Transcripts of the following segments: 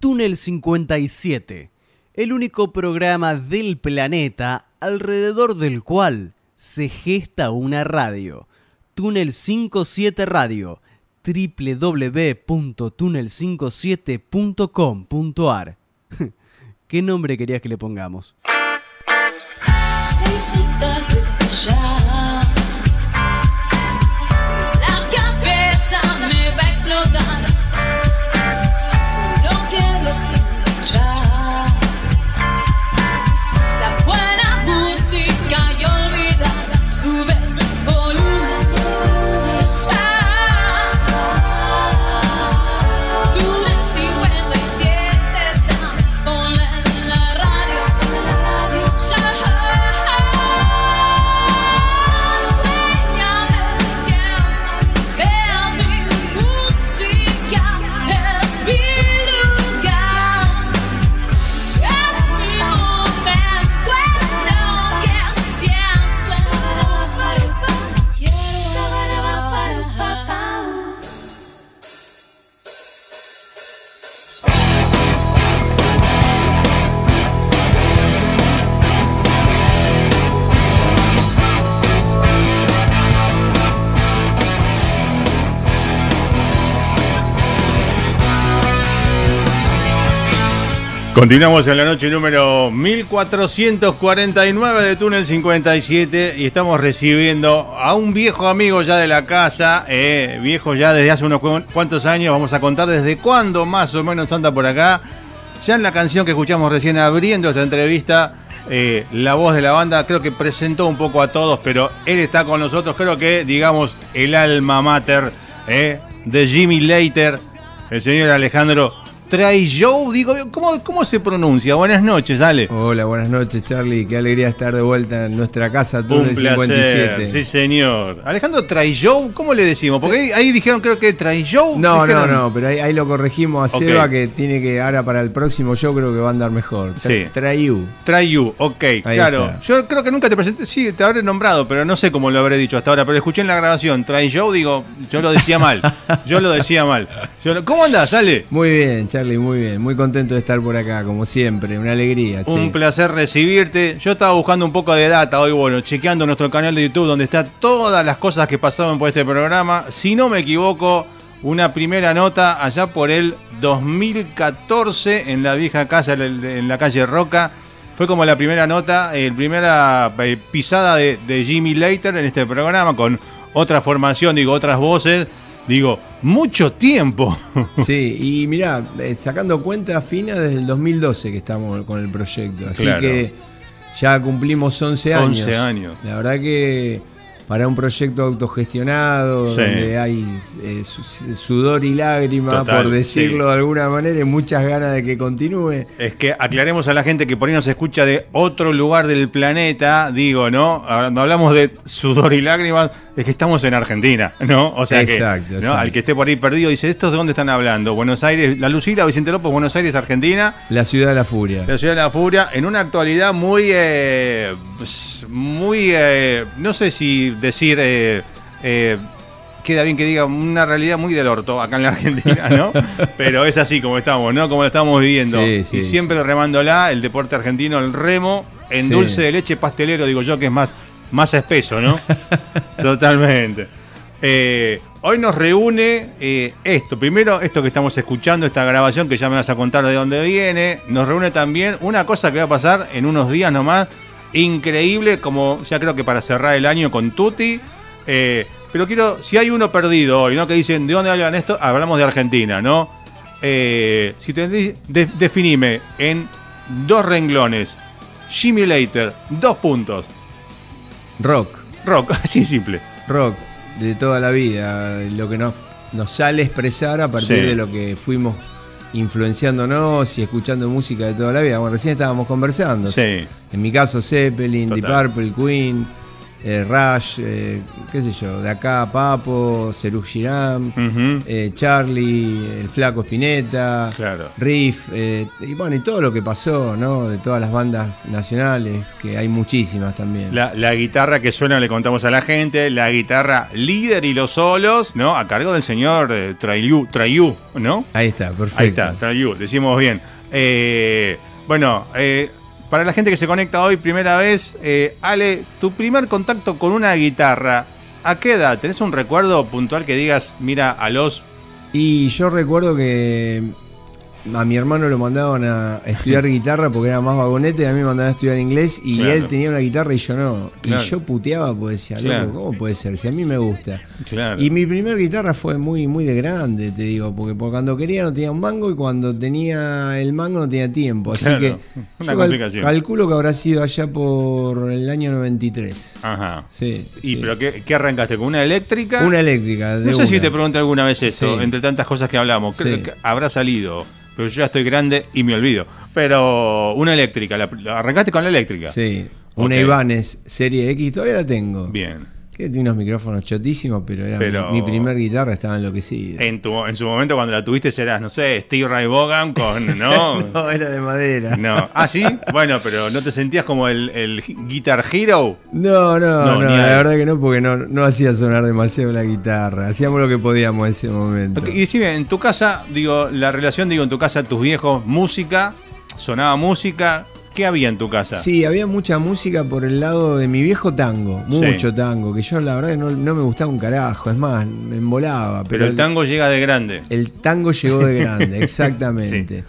Túnel 57, el único programa del planeta alrededor del cual se gesta una radio. Túnel 57 Radio, www.túnel57.com.ar. ¿Qué nombre querías que le pongamos? Continuamos en la noche número 1449 de Túnel 57 y estamos recibiendo a un viejo amigo ya de la casa, eh, viejo ya desde hace unos cu- cuantos años, vamos a contar desde cuándo más o menos anda por acá. Ya en la canción que escuchamos recién abriendo esta entrevista, eh, la voz de la banda creo que presentó un poco a todos, pero él está con nosotros, creo que digamos el alma mater eh, de Jimmy Later, el señor Alejandro Traillow, digo, ¿cómo, ¿cómo se pronuncia? Buenas noches, Ale. Hola, buenas noches Charlie, qué alegría estar de vuelta en nuestra casa, Un placer, 57. sí señor. Alejandro Traillow, ¿cómo le decimos? Porque ahí, ahí dijeron creo que Traillow. No, no, dijeron- no, pero ahí, ahí lo corregimos a Ok. Seba que tiene que, ahora para el próximo yo creo que va a andar mejor. Tra- Sí. Traiu. Trayu, ok, claro. está. Yo creo que nunca te presenté, sí, te habré nombrado, pero no sé cómo lo habré dicho hasta ahora. Pero escuché en la grabación, Traillow, digo, yo lo decía mal. yo lo decía mal. Yo lo- ¿Cómo andás, Ale? Muy bien, Charlie, muy bien. Muy contento de estar por acá, como siempre. Una alegría, che. Un placer recibirte. Yo estaba buscando un poco de data hoy, bueno, chequeando nuestro canal de YouTube donde está todas las cosas que pasaron por este programa. Si no me equivoco, una primera nota allá por el 2014 en la vieja casa en la- la calle Roca. Fue como la primera nota, el primera eh, pisada de, de Jimmy Later en este programa con otra formación, digo, otras voces. Digo, mucho tiempo. Sí, y mirá, eh, sacando cuenta fina desde el 2012 que estamos con el proyecto. Así Claro. que ya cumplimos 11 años. 11 años. La verdad que para un proyecto autogestionado, Sí. donde hay eh, su- sudor y lágrima, Total, por decirlo sí. de alguna manera, y muchas ganas de que continúe. Es que aclaremos a la gente que por ahí nos escucha de otro lugar del planeta, digo, ¿no? Cuando hablamos de sudor y lágrimas, es que estamos en Argentina, ¿no? O sea Exacto, que, ¿no? exacto. al que esté por ahí perdido dice, ¿estos de dónde están hablando? Buenos Aires, La Lucila, Vicente López, Buenos Aires, Argentina. La ciudad de la furia. La ciudad de la furia, en una actualidad muy, eh, pues, muy, eh, no sé si decir, eh, queda bien que diga, una realidad muy del orto acá en la Argentina, ¿no? Pero es así como estamos, ¿no? Como lo estamos viviendo. Sí, sí, y siempre remándola, el deporte argentino, el remo, en Sí. dulce de leche pastelero, digo yo, que es más, más espeso, ¿no? Totalmente. Eh, hoy nos reúne eh, esto. Primero, esto que estamos escuchando, esta grabación que ya me vas a contar de dónde viene. Nos reúne también una cosa que va a pasar en unos días nomás. Increíble, como ya creo que para cerrar el año con Tuti. Eh, pero quiero, si hay uno perdido hoy, ¿no? Que dicen, ¿de dónde hablan esto? Hablamos de Argentina, ¿no? Si te de- definime en dos renglones. Jimmy Later, dos puntos. Rock, Rock, así simple. rock de toda la vida. Lo que nos, nos sale expresar a partir Sí. de lo que fuimos influenciándonos y escuchando música de toda la vida. Bueno, recién estábamos conversando. Sí. En mi caso, Zeppelin, Deep Total. Purple, Queen, eh, Rush, eh, qué sé yo, de acá Papo, Cerú Girán, eh, Charlie, el Flaco Spinetta, Claro. Riff, eh, y bueno, y todo lo que pasó, ¿no? De todas las bandas nacionales, que hay muchísimas también. La, la guitarra que suena, le contamos a la gente, la guitarra líder y los solos, ¿no? A cargo del señor Trayu, ¿no? Ahí está, perfecto. Ahí está, Trayu, decimos bien. Bueno, eh, para la gente que se conecta hoy, primera vez, eh, Ale, tu primer contacto con una guitarra, ¿a qué edad? ¿Tenés un recuerdo puntual que digas, mira, a los... Y yo recuerdo que a mi hermano lo mandaban a estudiar guitarra porque era más vagonete, y a mí me mandaban a estudiar inglés y Claro. él tenía una guitarra y yo no. Claro. Y yo puteaba porque decía, Claro. loco, ¿cómo puede ser? Si a mí me gusta. Claro. Y mi primer guitarra fue muy, muy de grande, te digo, porque por cuando quería no tenía un mango y cuando tenía el mango no tenía tiempo. Así que una yo cal- calculo que habrá sido allá por el año 93. Ajá. Sí. ¿Y sí. pero qué, qué arrancaste? ¿Con una eléctrica? Una eléctrica. de No sé si te pregunté alguna vez esto, Sí. entre tantas cosas que hablamos. Creo Sí. que habrá salido, pero yo ya estoy grande y me olvido. Pero una eléctrica, la, arrancaste con la eléctrica. Sí. Una Ok. Ibanez Serie X, todavía la tengo. Bien. Sí, tiene unos micrófonos chotísimos, pero era Pero- mi, mi primer guitarra, estaba enloquecida. En, tu, en su momento cuando la tuviste serás, no sé, Steve Ray Vaughan con... ¿No? no, era de madera. No. Ah, sí. Bueno, pero ¿no te sentías como el, el Guitar Hero? No, no, No, la ahí. verdad que no, porque no, no hacía sonar demasiado la guitarra. Hacíamos lo que podíamos en ese momento. Y decime, en tu casa, digo, la relación, digo, en tu casa, tus viejos, música, sonaba música, ¿qué había en tu casa? Sí, había mucha música por el lado de mi viejo tango, mucho Sí. tango, que yo la verdad no, no me gustaba un carajo, es más, me embolaba. pero el tango llega de grande. El tango llegó de grande, exactamente.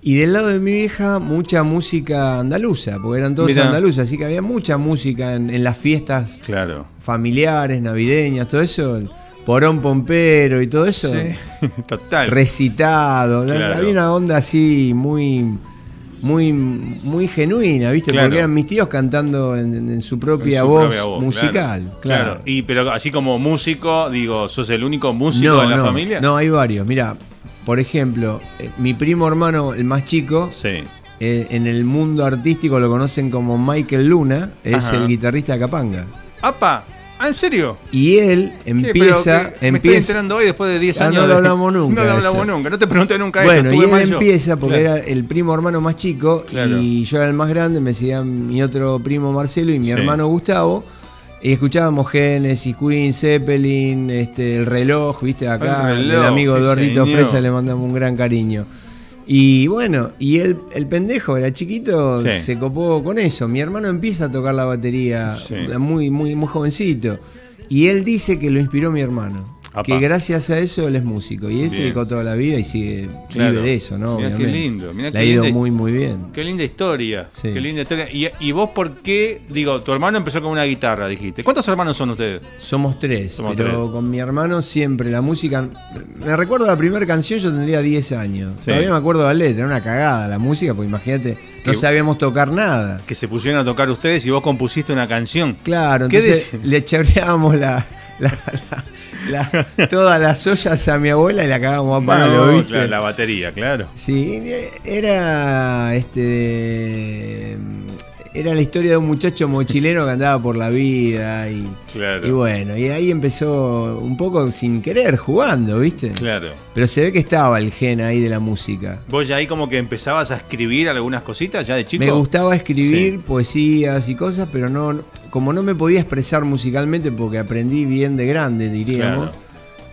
Y del lado de mi vieja, mucha música andaluza, porque eran todos Mirá. andaluzas, así que había mucha música en, en las fiestas Claro. familiares, navideñas, todo eso, porón pompero y todo eso, Total. recitado. Claro. Había una onda así muy, muy, muy genuina, ¿viste? Claro. Porque eran mis tíos cantando en, en su propia En su voz, musical, claro. Y pero así como músico, digo, ¿sos el único músico no, de la no, familia? No, hay varios. Mira, por ejemplo, eh, mi primo hermano, el más chico, Sí. eh, en el mundo artístico lo conocen como Michael Luna, es Ajá. el guitarrista de Capanga. ¡Apa! ¿Ah, en serio? Y él empieza, me estoy empieza. enterando hoy después de 10 Ah, años. no lo hablamos nunca, No lo hablamos nunca. No te pregunté nunca Bueno, esto. y él empieza porque Claro. era el primo hermano más chico Claro. y yo era el más grande, me seguía mi otro primo Marcelo y mi Sí. hermano Gustavo. Y escuchábamos Genesis, Queen, Zeppelin, este, el reloj, viste, acá, El amigo sí, Eduardito. Fresa le mandamos un gran cariño. Y bueno, y el, el pendejo era chiquito, Sí. se copó con eso. Mi hermano empieza a tocar la batería Sí. muy, muy, muy jovencito. Y él dice que lo inspiró mi hermano. Apa. Que gracias a eso él es músico. Y él se dedicó toda la vida y sigue Claro. vive de eso, ¿no? Mirá qué lindo, mirá Le qué ha ido linda- muy, muy bien. Qué linda historia. Sí. Qué linda historia. ¿Y, y vos por qué? Digo, tu hermano empezó con una guitarra, dijiste. ¿Cuántos hermanos son ustedes? Somos tres, Somos pero tres. con mi hermano siempre la música. Me recuerdo la primera canción, yo tendría 10 años. Sí. Todavía me acuerdo de la letra, era una cagada la música, porque imagínate, no Que- sabíamos tocar nada. Que se pusieron a tocar ustedes y vos compusiste una canción. Claro, ¿Qué entonces le la, la- la- la- todas las ollas a mi abuela y la cagábamos a palo, No, ¿viste? claro, la batería, claro. Sí, era este era la historia de un muchacho mochilero que andaba por la vida y, Claro. y bueno, y ahí empezó un poco sin querer, jugando, ¿viste? Claro. Pero se ve que estaba el gen ahí de la música. Vos ya ahí como que empezabas a escribir algunas cositas ya de chico. Me gustaba escribir Sí. poesías y cosas, pero no como no me podía expresar musicalmente porque aprendí bien de grande, diríamos. Claro.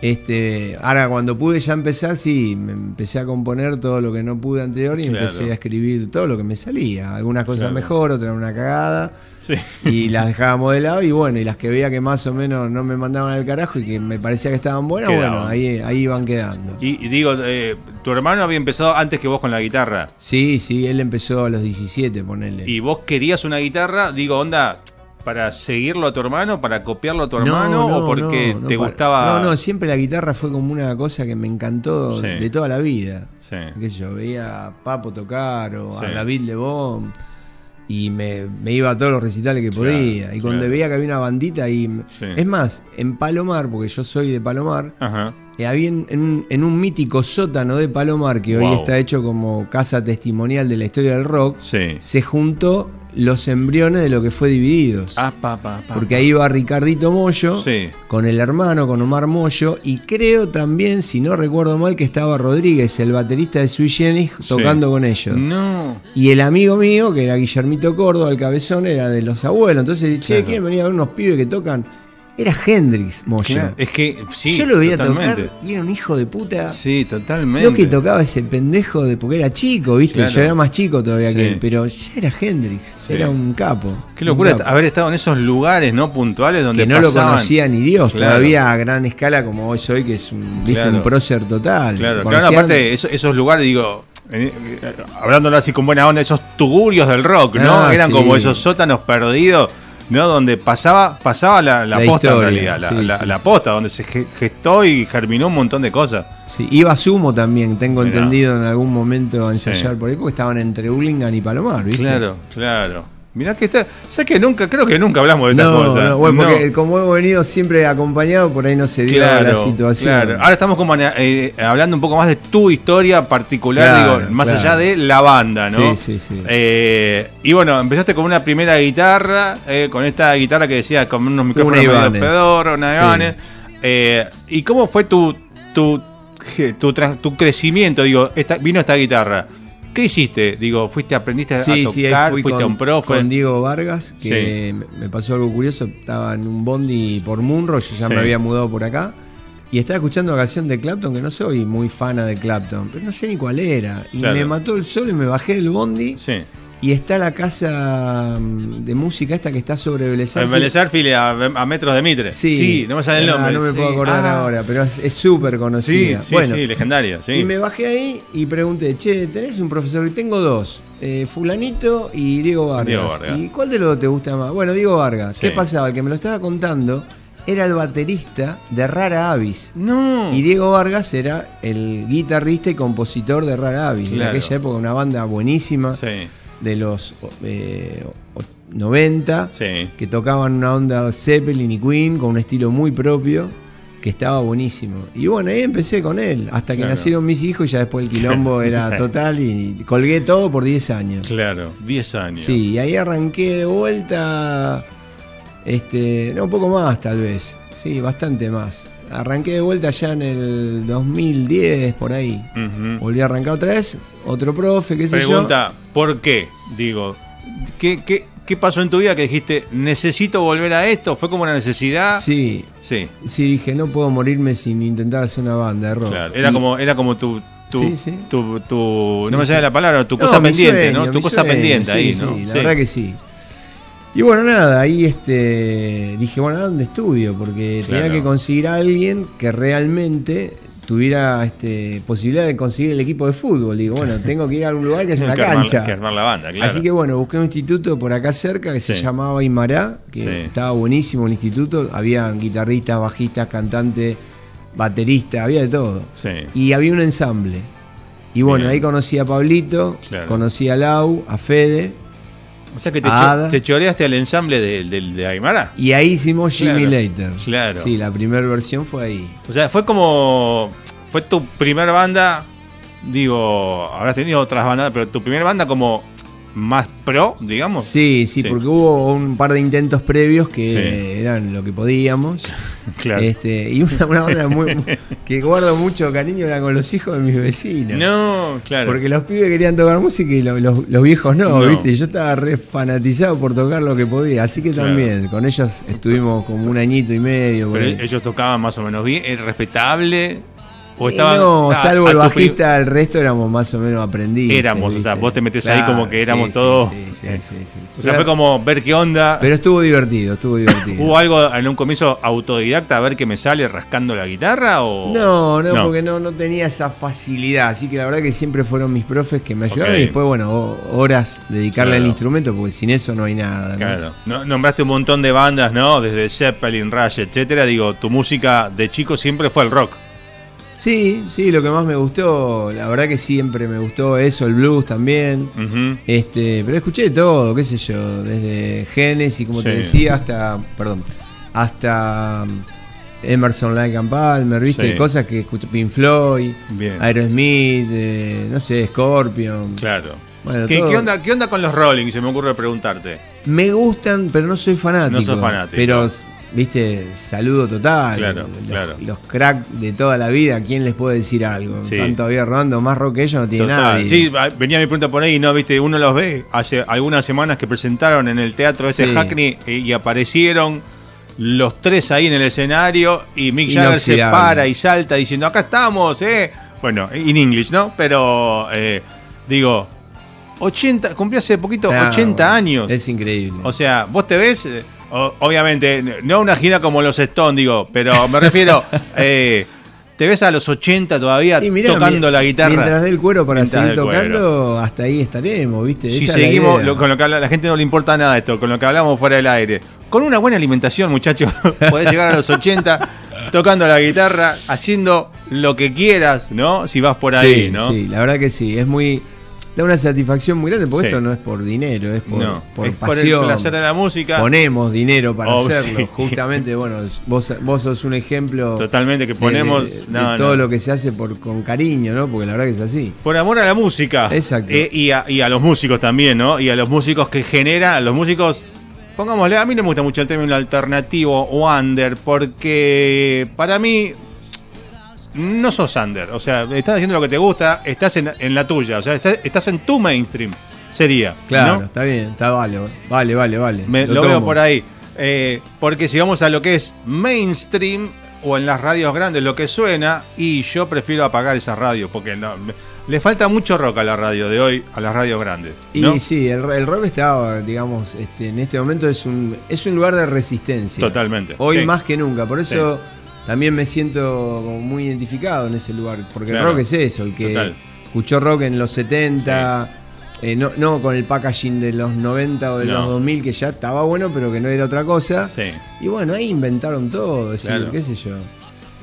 Este, ahora cuando pude ya empezar, sí, me empecé a componer todo lo que no pude anterior y Claro. empecé a escribir todo lo que me salía. Algunas cosas Claro. mejor, otras una cagada. Sí. Y las dejábamos de lado y bueno, y las que veía que más o menos no me mandaban al carajo y que me parecía que estaban buenas, Quedaban. bueno, ahí, ahí iban quedando. Y, y digo, eh, tu hermano había empezado antes que vos con la guitarra. Sí, sí, él empezó a los 17, ponele. Y vos querías una guitarra, digo, onda, para seguirlo a tu hermano, para copiarlo a tu hermano, o porque no, te gustaba. No, no, siempre la guitarra fue como una cosa que me encantó Sí. de toda la vida. Sí. Sé yo, veía a Papo tocar o Sí. a David Lebón y me, me iba a todos los recitales que Claro, podía. y cuando claro. veía que había una bandita y... Sí. Es más, en Palomar, porque yo soy de Palomar, Ajá. eh, había en, en un- en un mítico sótano de Palomar, que hoy está hecho como casa testimonial de la historia del rock, Sí. se juntó los embriones de lo que fue Divididos. Ah, pa, pa, pa, Porque ahí iba Ricardito Mollo, Sí. con el hermano, con Omar Mollo, y creo también, si no recuerdo mal, que estaba Rodríguez, el baterista de Sui Generis, tocando con ellos. No. Y el amigo mío, que era Guillermito Córdoba, el cabezón, era de los abuelos. Entonces, che, Claro. ¿quieren venir a ver unos pibes que tocan? Era Hendrix Mollo. Claro, Es que sí. Yo lo veía totalmente. tocar y era un hijo de puta. Sí, totalmente. Lo que tocaba ese pendejo de porque era chico, ¿viste? Claro. Yo era más chico todavía Sí. que él, pero ya era Hendrix, Sí. era un capo. Qué locura capo. haber estado en esos lugares no puntuales donde que no lo conocía ni Dios, Claro. todavía a gran escala como hoy soy, que es un, ¿viste? Un prócer total. Claro, claro, aparte esos, esos lugares, digo, eh, eh, hablándolo así con buena onda, esos tugurios del rock, ¿no? Ah, Eran sí. como esos sótanos perdidos, ¿no? Donde pasaba, pasaba la, la La posta historia, en realidad, la, sí, la- sí, la posta, donde se ge- gestó y germinó un montón de cosas. Sí, iba Sumo también, tengo Mirá. entendido en algún momento a ensayar por ahí, porque estaban entre Urlingan y Palomar, ¿viste? Claro, claro. Mirá que está. Sé que nunca, creo que nunca hablamos de estas No, cosas. no, bueno, No. porque como hemos venido siempre acompañados, por ahí no se dio la situación. claro. Ahora estamos como eh, hablando un poco más de tu historia particular, Claro, digo, más allá de la banda, ¿no? Sí, sí, sí. Eh, y bueno, empeaste con una primera guitarra, eh, con esta guitarra que decía con unos micrófonos Una Ibanez. pedorros, una Sí. Ibanez. Eh, ¿Y cómo fue tu, tu, tu, tu crecimiento? Digo, esta, vino esta guitarra. ¿Qué hiciste? Digo, ¿fuiste, aprendiste a Sí, tocar? sí, ahí fui ¿Fuiste con, a un profe? con Diego Vargas, que me- me pasó algo curioso. Estaba en un bondi por Munro, yo ya Sí. me había mudado por acá. Y estaba escuchando una canción de Clapton, que no soy muy fana de Clapton, pero no sé ni cuál era. Y Claro. me mató el sol y me bajé del bondi. Sí. Y está la casa mm, de música esta que está sobre Arfield a, a metros de Mitre. Sí, no me sale el Ah, nombre. no me sí. puedo acordar Ah, ahora, pero es súper Sí, conocida. sí, bueno, sí, legendaria. Sí. Y me bajé ahí y pregunté, che, ¿tenés un profesor? Y tengo dos, eh, Fulanito y Diego Vargas. Diego Vargas. ¿Y cuál de los dos te gusta más? Bueno, Diego Vargas. Sí. ¿Qué pasaba? El que me lo estaba contando era el baterista de Rara Avis. No. Y Diego Vargas era el guitarrista y compositor de Rara Avis. En aquella época una banda buenísima Sí, de los eh, o- 90 sí. que tocaban una onda Zeppelin y Queen con un estilo muy propio que estaba buenísimo. Y bueno, ahí empecé con él, hasta que Claro. nacieron mis hijos y ya después el quilombo era total y colgué todo por 10 años. Claro, 10 años. Sí, y ahí arranqué de vuelta, este, no, un poco más tal vez, sí, bastante más. Arranqué de vuelta ya en el 2010, por ahí. Volví a arrancar otra vez, otro profe, qué sé yo. Pregunta, ¿por qué? Digo, ¿qué, qué, qué pasó en tu vida que dijiste, necesito volver a esto? ¿Fue como una necesidad? Sí, Sí, sí, dije, no puedo morirme sin intentar hacer una banda de rock. claro. Era Y- como, era como tu, tu, Sí, sí. tu, tu- Sí, no me sale sí. la palabra, tu No, cosa pendiente, sueño, ¿no? Tu cosa sueño, pendiente sí, ahí, sí, ¿no? la verdad que sí. Y bueno, nada, ahí este dije, bueno, ¿a dónde estudio? Porque Claro. tenía que conseguir a alguien que realmente tuviera este, posibilidad de conseguir el equipo de fútbol. Digo, bueno, tengo que ir a algún lugar que haya una que armar- cancha. que armar la banda, claro. Así que bueno, busqué un instituto por acá cerca que se llamaba Imará, que Sí. estaba buenísimo el instituto. Había guitarristas, bajistas, cantantes, bateristas, había de todo. Sí. Y había un ensamble. Y bueno, Bien. ahí conocí a Pablito, Claro. conocí a Lau, a Fede, O sea que te, cho- Ada. te choreaste al ensamble de, de, de Aymara. y ahí hicimos Jimmy Claro, Later. claro. Sí, la primera versión fue ahí. O sea, fue como. Fue tu primera banda. Digo, habrás tenido otras bandas, pero tu primera banda como más pro, digamos. Sí, sí, Sí. porque hubo un par de intentos previos que Sí. eran lo que podíamos. Claro. Este, y una, una banda muy, que guardo mucho cariño era con los hijos de mis vecinos. No, claro. Porque los pibes querían tocar música y lo- los, los viejos no, No. ¿viste? Yo estaba re fanatizado por tocar lo que podía. Así que Claro. también, con ellos estuvimos como un añito y medio. Pero ellos tocaban más o menos bien, ¿era respetable? ¿O Eh, no, ah, salvo el bajista, el resto éramos más o menos aprendices. Éramos, o sea, vos te metés ahí como que éramos sí, todos- Sí, sí, sí, eh. O sea, Pero- fue como ver qué onda. Pero estuvo divertido, estuvo divertido. ¿Hubo algo en un comienzo autodidacta a ver qué me sale rascando la guitarra? O... No, no, No. porque no, no tenía esa facilidad. Así que la verdad que siempre fueron mis profes que me ayudaron y después, bueno, ho- horas dedicarle Claro. al instrumento, porque sin eso no hay nada. Claro. No- nombraste un montón de bandas, ¿no? Desde Zeppelin, Rush, etcétera. Digo, tu música de chico siempre fue el rock. Sí, sí, lo que más me gustó, la verdad que siempre me gustó eso, el blues también. Este, pero escuché todo, qué sé yo, desde Genesis, como te decía, hasta, perdón, hasta um, Emerson Lake and Palmer, viste, Sí. cosas que escuché Pink Floyd, Bien. Aerosmith, eh, no sé, Scorpion. Claro. Bueno, ¿Qué, qué onda, ¿Qué onda con los Rolling? Se me ocurre preguntarte. Me gustan, pero no soy fanático. No sos fanático. Pero, viste, saludo total. Claro, los, claro. los crack de toda la vida, ¿quién les puede decir algo? Sí. Están todavía rodando más rock que ellos, no tiene Total. nadie. Sí, va- venía mi pregunta por ahí, ¿no? Viste, uno los ve hace algunas semanas que presentaron en el teatro este Sí. Hackney eh, y aparecieron los tres ahí en el escenario y Mick Jagger se para y salta diciendo, acá estamos, ¿eh? Bueno, en English, ¿no? Pero, eh, digo, 80, cumplió hace poquito Ah, 80 bueno, años. Es increíble. O sea, vos te ves, eh, o- obviamente, no una gira como los Stones, digo, pero me refiero, eh, te ves a los 80 todavía mirá, tocando mi- la guitarra. Mientras dé el cuero para Mientras seguir cuero. tocando, hasta ahí estaremos, ¿viste? Si Esa seguimos, lo- con lo que habla, la gente no le importa nada esto, con lo que hablamos fuera del aire. Con una buena alimentación, muchachos, podés llegar a los 80 tocando la guitarra, haciendo lo que quieras, ¿no? Si vas por ahí, sí, ¿no? Sí, la verdad que sí. Es muy. Da una satisfacción muy grande porque Sí. esto no es por dinero, es por, no, por es por pasión. el placer de la música. Ponemos dinero para Oh, hacerlo. sí. Justamente, bueno, vos, vos sos un ejemplo. Totalmente, que ponemos de, de no, todo no. lo que se hace por, con cariño, ¿no? Porque la verdad que es así. Por amor a la música. Exacto. Eh, y, a, y a los músicos también, ¿no? Y a los músicos que genera, a los músicos, pongámosle, a mí no me gusta mucho el término alternativo o under, porque para mí no sos under. O sea, estás haciendo lo que te gusta, estás en, en la tuya, o sea, estás, estás en tu mainstream, sería. Claro, ¿no? está bien, está vale, vale, vale, vale. Me- lo veo por ahí. Eh, porque si vamos a lo que es mainstream o en las radios grandes, lo que suena, y yo prefiero apagar esa radio porque no, me- le falta mucho rock a la radio de hoy, a las radios grandes. Y sí, el, el rock está, digamos, este, en este momento es un, es un lugar de resistencia. Totalmente. Hoy Sí. más que nunca. Por eso también me siento como muy identificado en ese lugar. Porque Claro. el rock es eso, el que Total. escuchó rock en los 70, eh, no, no con el packaging de los 90 o de No. los 2000, que ya estaba bueno, pero que no era otra cosa. Sí. Y bueno, ahí inventaron todo, es decir, qué sé yo.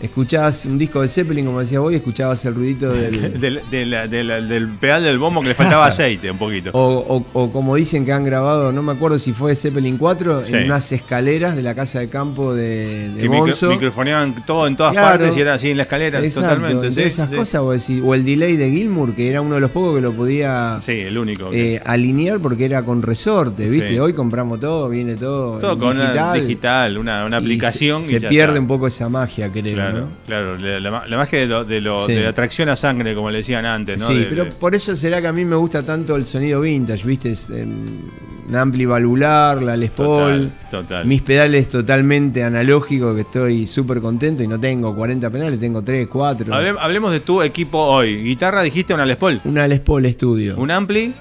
Escuchabas un disco de Zeppelin, como decías vos, y escuchabas el ruidito del... Del, del- del- del pedal del bombo que le faltaba aceite un poquito. O, o- o como dicen que han grabado, no me acuerdo si fue Zeppelin 4, Sí. en unas escaleras de la casa de campo de, de que micro- microfoneaban todo en todas Claro. partes y era así en la escalera, Exacto, totalmente. sí, esas sí. cosas, o, el delay de Gilmour, que era uno de los pocos que lo podía Sí, el único. eh, alinear porque era con resorte, ¿viste? Hoy compramos todo, viene todo, todo con digital, una digital, una, una y aplicación. Se, y se pierde está. un poco esa magia, creo, Claro, ¿no? claro. La, la- la magia de, lo, de, lo- Sí. de la atracción a sangre, como le decían antes, ¿no? Sí, De- pero por eso será que a mí me gusta tanto el sonido vintage, ¿viste? Es, eh, un ampli valvular, la Les Paul. Total, total. Mis pedales totalmente analógicos, que estoy súper contento y no tengo 40 pedales, tengo 3, 4. Hable- hablemos de tu equipo hoy. Guitarra, dijiste una Les Paul. Una Les Paul Studio. Un ampli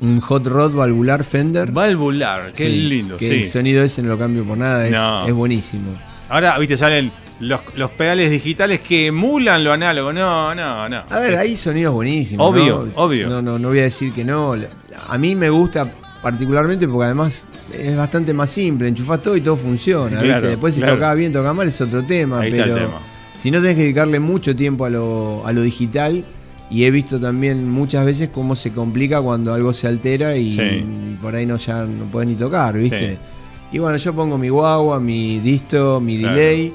Un Hot Rod valvular Fender. valvular. Qué Sí, lindo, que sí. El sonido ese no lo cambio por nada, es, No. es buenísimo. Ahora, viste, salen los, los pedales digitales que emulan lo análogo. No, no, no. A ver, hay sonidos buenísimos. Obvio, ¿no? obvio. No, no, no voy a decir que no. A mí me gusta particularmente porque además es bastante más simple. Enchufás todo y todo funciona. Claro, ¿viste? Después si claro. tocaba bien, tocaba mal es otro tema. Ahí está pero el tema. si no tenés que dedicarle mucho tiempo a lo, a lo digital. Y he visto también muchas veces cómo se complica cuando algo se altera y, Sí. y por ahí no ya no podés ni tocar, ¿viste? Sí. Y bueno, yo pongo mi guagua, mi disto, mi Claro. delay,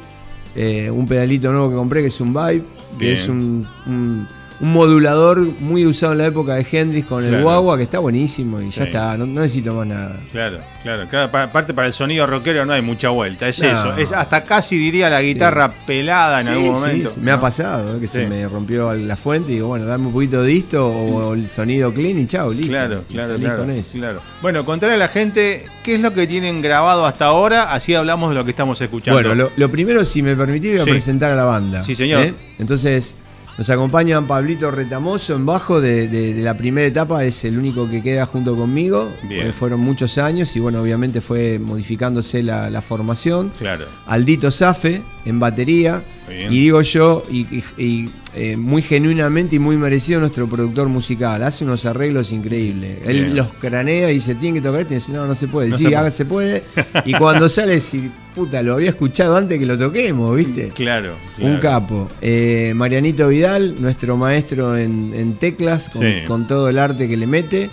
eh, un pedalito nuevo que compré que es un Vibe, que Bien. es un, un- un modulador muy usado en la época de Hendrix con el guagua, que está buenísimo y Sí. ya está, no, no necesito más nada. Claro, claro. Claro, pa- Aparte, para el sonido rockero no hay mucha vuelta. Es No. eso. Es hasta casi diría la Sí. guitarra pelada en Sí, algún momento. me ha pasado, ¿eh? que se me rompió la fuente y digo, bueno, dame un poquito de disto o el sonido clean y chao, listo. Claro, claro, claro, con eso. claro. Bueno, contarle a la gente qué es lo que tienen grabado hasta ahora, así hablamos de lo que estamos escuchando. Bueno, lo, lo primero, si me permitís, voy a presentar a la banda. Sí, señor. ¿eh? Entonces, nos acompañan Pablito Retamoso en bajo de, de- de la primera etapa, es el único que queda junto conmigo. Bien. Eh, fueron muchos años y bueno, obviamente fue modificándose la, la formación. Claro. Aldito Zafe en batería. Y digo yo, y, y- y, eh, muy genuinamente y muy merecido nuestro productor musical. Hace unos arreglos increíbles. Él los cranea y dice, tiene que tocar este. Y dice, no, no se puede. No sí, se puede. se puede. Y cuando sale, si puta, lo había escuchado antes que lo toquemos, ¿viste? Claro. Un claro. capo. Eh, Marianito Vidal, nuestro maestro en, en teclas, con, Sí. con todo el arte que le mete.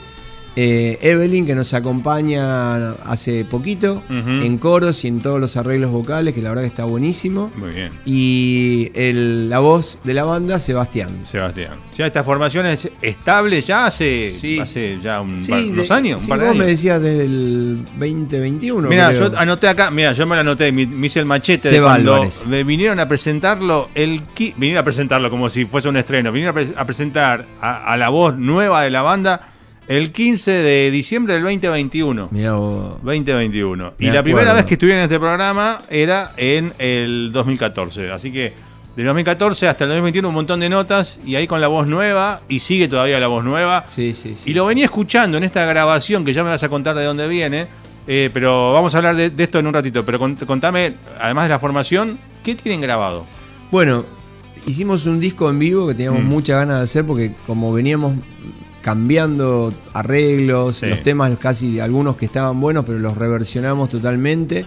Eh, Evelyn, que nos acompaña hace poquito en coros y en todos los arreglos vocales, que la verdad que está buenísimo. Muy bien. Y el- la voz de la banda, Sebastián. Sebastián. Ya esta formación es estable ya hace, Sí. hace ya un Sí, par- de- unos años, un sí, par de vos me decías desde el 2021. Mira, yo anoté acá, mira, yo me lo anoté, me, me hice el machete de cuando me vinieron a presentarlo, el vinieron a presentarlo como si fuese un estreno, vinieron a, pre- a presentar a, a la voz nueva de la banda el 15 de diciembre del 2021. Mirá vos. 2021. Y la primera vez que estuvieron en este programa era en el 2014. Así que del 2014 hasta el 2021 un montón de notas y ahí con la voz nueva y sigue todavía la voz nueva. Sí, sí, sí. Y lo venía escuchando en esta grabación que ya me vas a contar de dónde viene. eh, pero vamos a hablar de, de esto en un ratito. Pero cont- contame, además de la formación, ¿qué tienen grabado? Bueno, hicimos un disco en vivo que teníamos Mm. muchas ganas de hacer porque como veníamos cambiando arreglos, Sí. los temas casi algunos que estaban buenos, pero los reversionamos totalmente.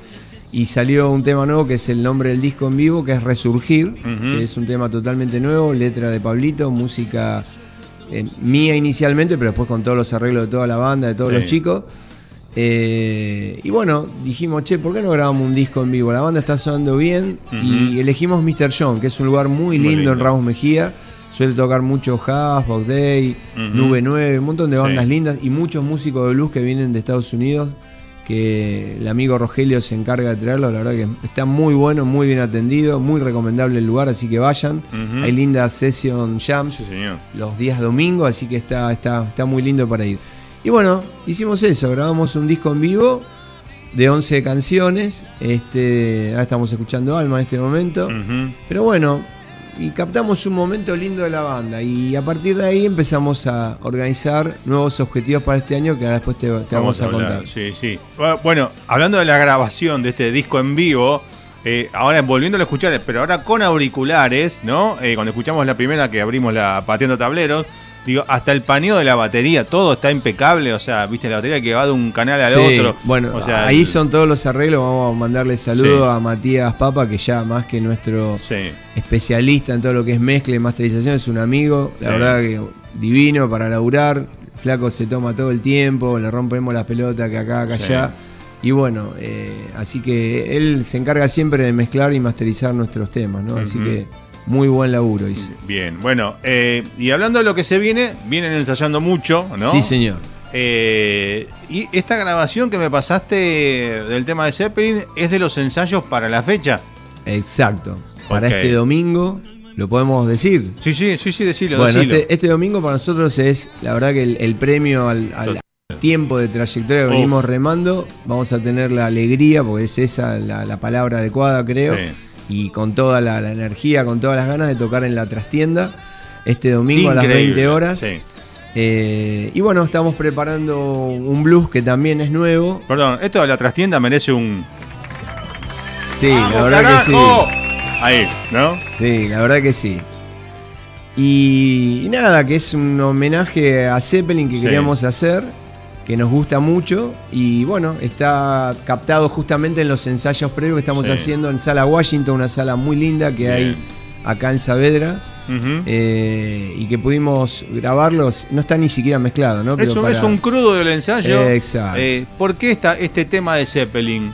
Y salió un tema nuevo que es el nombre del disco en vivo, que es Resurgir, que es un tema totalmente nuevo, letra de Pablito, música eh, mía inicialmente, pero después con todos los arreglos de toda la banda, de todos Sí. los chicos. Eh, y bueno, dijimos, che, ¿por qué no grabamos un disco en vivo? La banda está sonando bien y elegimos Mr. John, que es un lugar muy, Muy lindo, en. Ramos Mejía. Suele tocar mucho Jazz, Box Day. Nube 9, un montón de bandas Sí. lindas y muchos músicos de blues que vienen de Estados Unidos. Que el amigo Rogelio se encarga de traerlo. La verdad que está muy bueno, muy bien atendido, muy recomendable el lugar, así que vayan. Hay lindas session jams Sí, los días domingo, así que está, está, está muy lindo para ir. Y bueno, hicimos eso, grabamos un disco en vivo de 11 canciones. Este, ahora estamos escuchando Alma en este momento. Pero bueno, y captamos un momento lindo de la banda. Y a partir de ahí empezamos a organizar nuevos objetivos para este año que ahora después te, te vamos, a, contar. Sí, sí. Bueno, hablando de la grabación de este disco en vivo, eh, ahora volviéndolo a escuchar, pero ahora con auriculares, ¿no? Eh, cuando escuchamos la primera que abrimos la pateando tableros, digo, hasta el paneo de la batería, todo está impecable, o sea, viste la batería que va de un canal al Sí, otro. Bueno, o sea, ahí el- son todos los arreglos. Vamos a mandarle saludos Sí. a Matías Papa, que ya más que nuestro Sí. especialista en todo lo que es mezcla y masterización, es un amigo, la verdad que divino para laburar. Flaco se toma todo el tiempo, le rompemos las pelotas que acá, acá, Sí. allá. Y bueno, eh, así que él se encarga siempre de mezclar y masterizar nuestros temas, ¿no? Así que muy buen laburo hizo. Bien, bueno, eh, y hablando de lo que se viene, vienen ensayando mucho, ¿no? Sí, señor. Eh, y esta grabación que me pasaste del tema de Zeppelin es de los ensayos para la fecha. Exacto. Para este domingo, lo podemos decir. Sí, sí, sí, sí, decilo, Bueno, decilo. este, este domingo para nosotros es, la verdad que el, el premio al, al tiempo de trayectoria que Uf. venimos remando, vamos a tener la alegría, porque es esa la, la palabra adecuada, creo, Sí. Y con toda la, la energía, con todas las ganas de tocar en la trastienda este domingo a las Increíble, 20 horas. sí. Eh, y bueno, estamos preparando un blues que también es nuevo. Perdón, esto de la trastienda merece un. Sí, la ¡Vamos, verdad que sí. Ahí, ¿no? Sí, la verdad que sí. Y, y nada, que es un homenaje a Zeppelin que Sí. queríamos hacer, que nos gusta mucho. Y bueno, está captado justamente en los ensayos previos que estamos Sí. haciendo en Sala Washington, una sala muy linda que hay acá en Saavedra. Eh, y que pudimos grabarlos, no está ni siquiera mezclado, ¿no? Pero es, un, para- es un crudo del ensayo. Exacto. Eh, ¿Por qué está este tema de Zeppelin?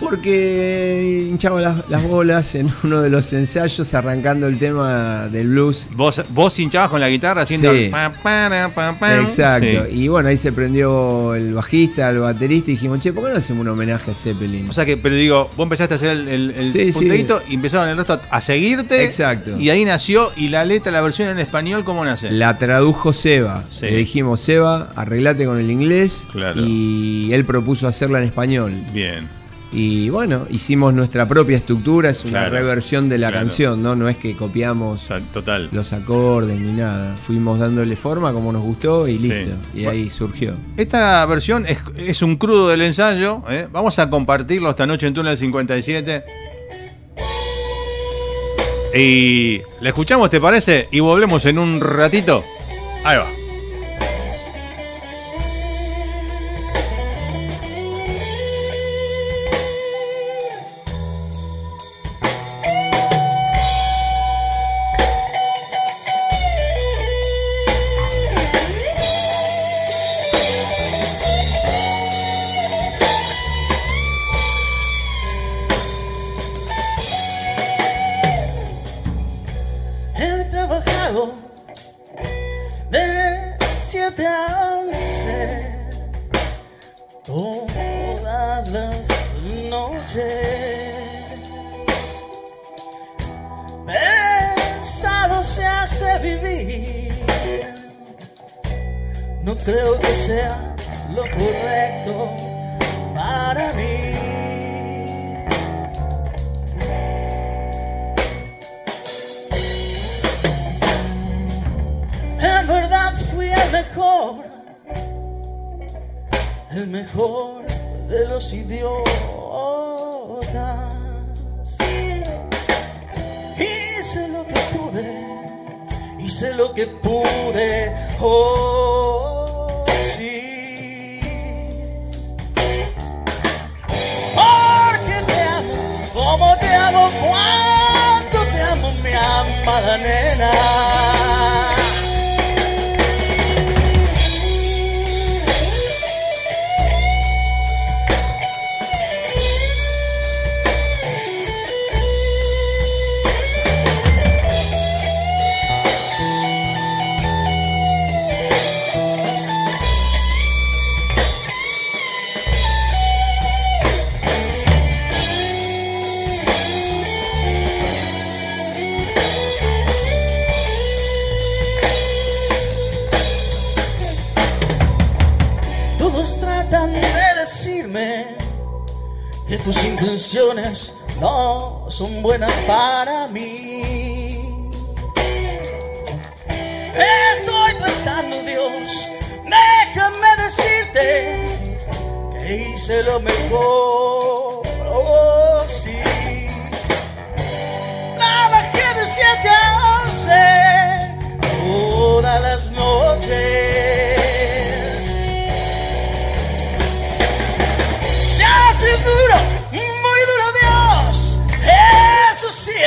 Porque hinchaba las, las bolas en uno de los ensayos arrancando el tema del blues Vos, vos hinchabas con la guitarra haciendo. Sí. pa, pa. Exacto. Sí. Y bueno, ahí se prendió el bajista, el baterista y dijimos, che, ¿por qué no hacemos un homenaje a Zeppelin? O sea que, pero digo, vos empezaste a hacer el, el, el Sí, sí. punteíto y empezaron el resto a seguirte. Exacto. Y ahí nació, y la letra, la versión en español, ¿cómo nace? La tradujo Seba. Le dijimos, Seba, arreglate con el inglés. Claro. Y él propuso hacerla en español. Bien. Y bueno, hicimos nuestra propia estructura, es una Claro. reversión de la Claro. canción, ¿no? No es que copiamos total. los acordes ni nada. Fuimos dándole forma como nos gustó y Sí. listo. Y ahí surgió. Esta versión es, es un crudo del ensayo. ¿eh? Vamos a compartirlo esta noche en Túnel 57. Y la escuchamos, ¿te parece? Y volvemos en un ratito. Ahí va. Creo decirme que tus intenciones no son buenas para mí. Estoy tratando, Dios, déjame decirte que hice lo mejor. Oh, sí. Trabajé de siete a once todas las noches.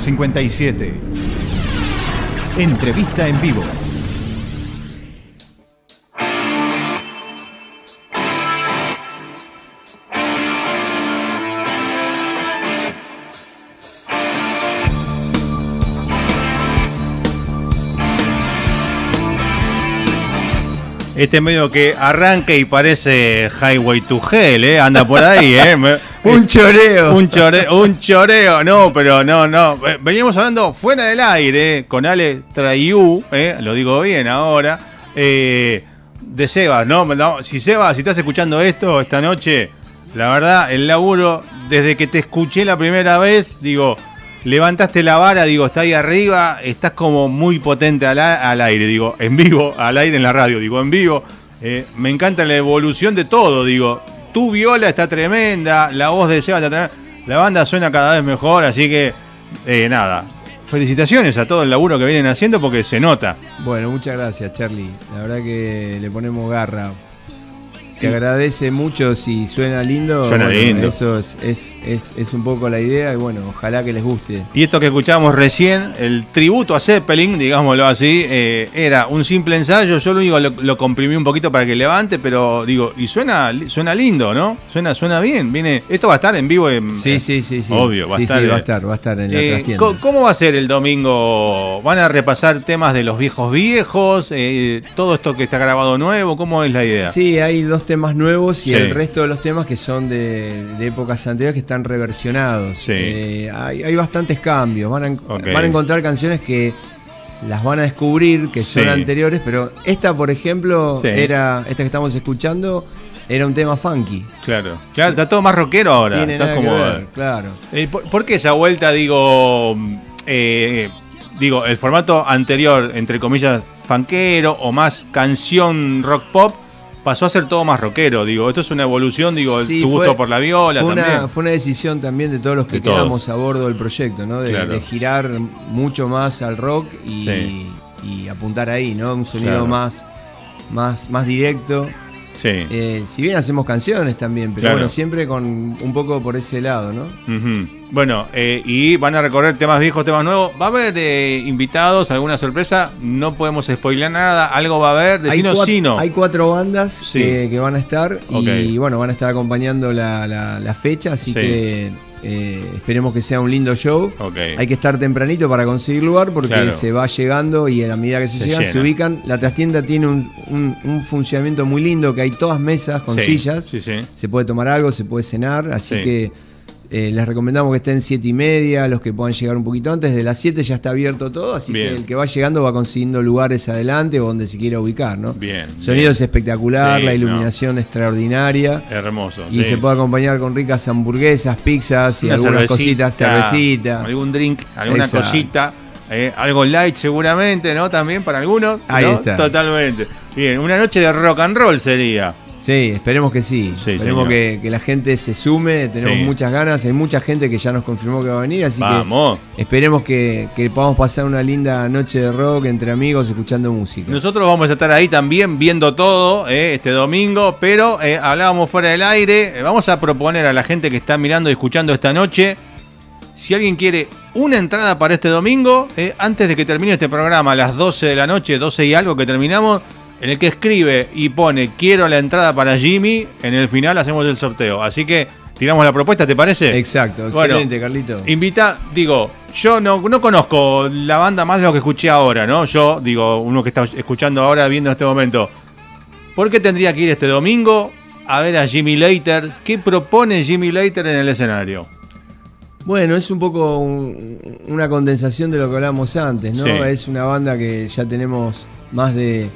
57. Entrevista en vivo. Este medio que arranca y parece Highway to Hell, ¿eh? Anda por ahí, ¿eh? Un choreo. Un choreo, un choreo, no, pero no, no. Eh, Veníamos hablando fuera del aire eh, con Ale Traiú, eh, lo digo bien ahora, eh, de Sebas, ¿no? No, Si Sebas, si estás escuchando esto esta noche, la verdad, el laburo, desde que te escuché la primera vez, digo, levantaste la vara, digo, está ahí arriba, estás como muy potente al, al aire, digo, en vivo, al aire en la radio, digo, en vivo. Eh, me encanta la evolución de todo, digo. Tu viola está tremenda, la voz de Seba está tremenda, la banda suena cada vez mejor, así que, eh, nada. Felicitaciones a todo el laburo que vienen haciendo porque se nota. Bueno, muchas gracias, Charlie. La verdad que le ponemos garra. Se agradece mucho si suena lindo. Suena bueno, lindo. Eso es, es, es, es un poco la idea y bueno, ojalá que les guste. Y esto que escuchábamos recién, el tributo a Zeppelin, digámoslo así, eh, era un simple ensayo. Yo lo único lo, lo comprimí un poquito para que levante, pero digo, y suena, suena lindo, ¿no? Suena, suena bien. Viene, esto va a estar en vivo en. Sí, sí, sí, sí. Obvio, va sí, a estar. sí, va a eh, estar, va a estar en la eh, ¿Cómo va a ser el domingo? ¿Van a repasar temas de los viejos viejos? Eh, ¿Todo esto que está grabado nuevo? ¿Cómo es la idea? Sí, hay dos temas nuevos y Sí. el resto de los temas que son de, de épocas anteriores que están reversionados. Sí. Eh, hay, hay bastantes cambios. Van a, van a encontrar canciones que las van a descubrir que son Sí. anteriores, pero esta, por ejemplo, era esta que estamos escuchando era un tema funky. Claro, claro, está todo más rockero ahora. Está como. ver, claro. Eh, ¿por, por qué esa vuelta, digo, eh, digo, el formato anterior, entre comillas, fanquero o más canción rock pop, pasó a ser todo más rockero? Digo, esto es una evolución, digo, Sí, tu fue- gusto por la viola Fue también. una, fue una decisión también de todos los que De todos. quedamos a bordo del proyecto, ¿no? De, Claro. de girar mucho más al rock y, Sí. y apuntar ahí, ¿no? Un sonido Claro. más, más, más directo. Sí. Eh, si bien hacemos canciones también, pero Claro. bueno, siempre con un poco por ese lado, ¿no? Bueno, eh, y van a recorrer temas viejos, temas nuevos. ¿Va a haber eh, invitados, alguna sorpresa? No podemos spoilear nada. ¿Algo va a haber? Decinos cuat- sí, no. hay cuatro bandas Sí. que, que van a estar y bueno, van a estar acompañando la, la- la fecha, así Sí. que eh, esperemos que sea un lindo show. Hay que estar tempranito para conseguir lugar porque Claro. se va llegando y a la medida que se, Se llegan se ubican. La trastienda tiene un, un- un funcionamiento muy lindo, que hay todas mesas con Sí, sillas. Sí, sí. Se puede tomar algo, se puede cenar, así Sí. que eh, les recomendamos que estén siete y media, los que puedan llegar un poquito antes. De las 7 ya está abierto todo, así Bien. que el que va llegando va consiguiendo lugares adelante o donde se quiera ubicar, ¿no? Bien, Sonido bien. es espectacular, Sí, la no. iluminación extraordinaria. Hermoso. Y sí. se puede acompañar con ricas hamburguesas, pizzas y Una algunas cositas, cervecita. Algún drink, alguna Exacto. cosita. eh, algo light seguramente, ¿no? También para algunos. Ahí ¿no? está. Totalmente. Bien, una noche de rock and roll sería. Sí, esperemos que sí. Sí, esperemos que, que la gente se sume, tenemos Sí. muchas ganas, hay mucha gente que ya nos confirmó que va a venir, así Vamos. que esperemos que, que podamos pasar una linda noche de rock entre amigos escuchando música. Nosotros vamos a estar ahí también viendo todo eh, este domingo, pero eh, hablábamos fuera del aire. eh, vamos a proponer a la gente que está mirando y escuchando esta noche, si alguien quiere una entrada para este domingo, eh, antes de que termine este programa, a las 12 de la noche, 12 y algo que terminamos, en el que escribe y pone quiero la entrada para Jimmy, en el final hacemos el sorteo. Así que tiramos la propuesta, ¿te parece? Exacto, Bueno, excelente, Carlito. Invita, digo, yo no, no conozco la banda más de lo que escuché ahora, ¿no? Yo, digo, uno que está escuchando ahora, viendo en este momento. ¿Por qué tendría que ir este domingo a ver a Jimmy Later? ¿Qué propone Jimmy Later en el escenario? Bueno, es un poco un- una condensación de lo que hablamos antes, ¿no? Sí. Es una banda que ya tenemos más de,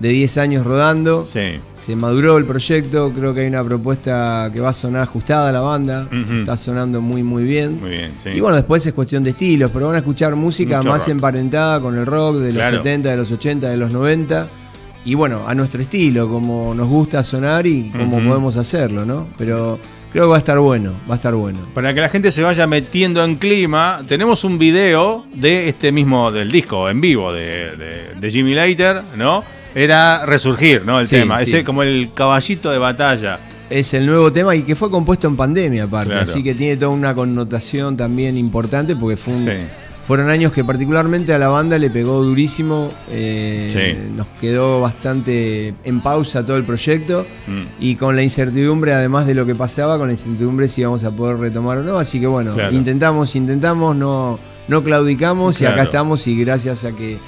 de 10 años rodando. Sí. Se maduró el proyecto, creo que hay una propuesta que va a sonar ajustada a la banda, está sonando muy muy bien. Muy bien, sí. Y bueno, después es cuestión de estilos, pero van a escuchar música Mucho más rock. emparentada con el rock de los Claro. 70, de los 80, de los 90. Y bueno, a nuestro estilo, como nos gusta sonar y como Ujú. podemos hacerlo, ¿no? Pero creo que va a estar bueno, va a estar bueno. Para que la gente se vaya metiendo en clima, tenemos un video de este mismo, del disco en vivo de, de- de Jimmy Later, ¿no? Era Resurgir, ¿no? El Sí, tema, sí. ese como el caballito de batalla. Es el nuevo tema y que fue compuesto en pandemia aparte, Claro. así que tiene toda una connotación también importante porque fue un- Sí. fueron años que particularmente a la banda le pegó durísimo, eh, nos quedó bastante en pausa todo el proyecto Mm. y con la incertidumbre, además de lo que pasaba, con la incertidumbre si íbamos a poder retomar o no, así que bueno, Claro. intentamos, intentamos, no, no claudicamos y acá estamos y gracias a que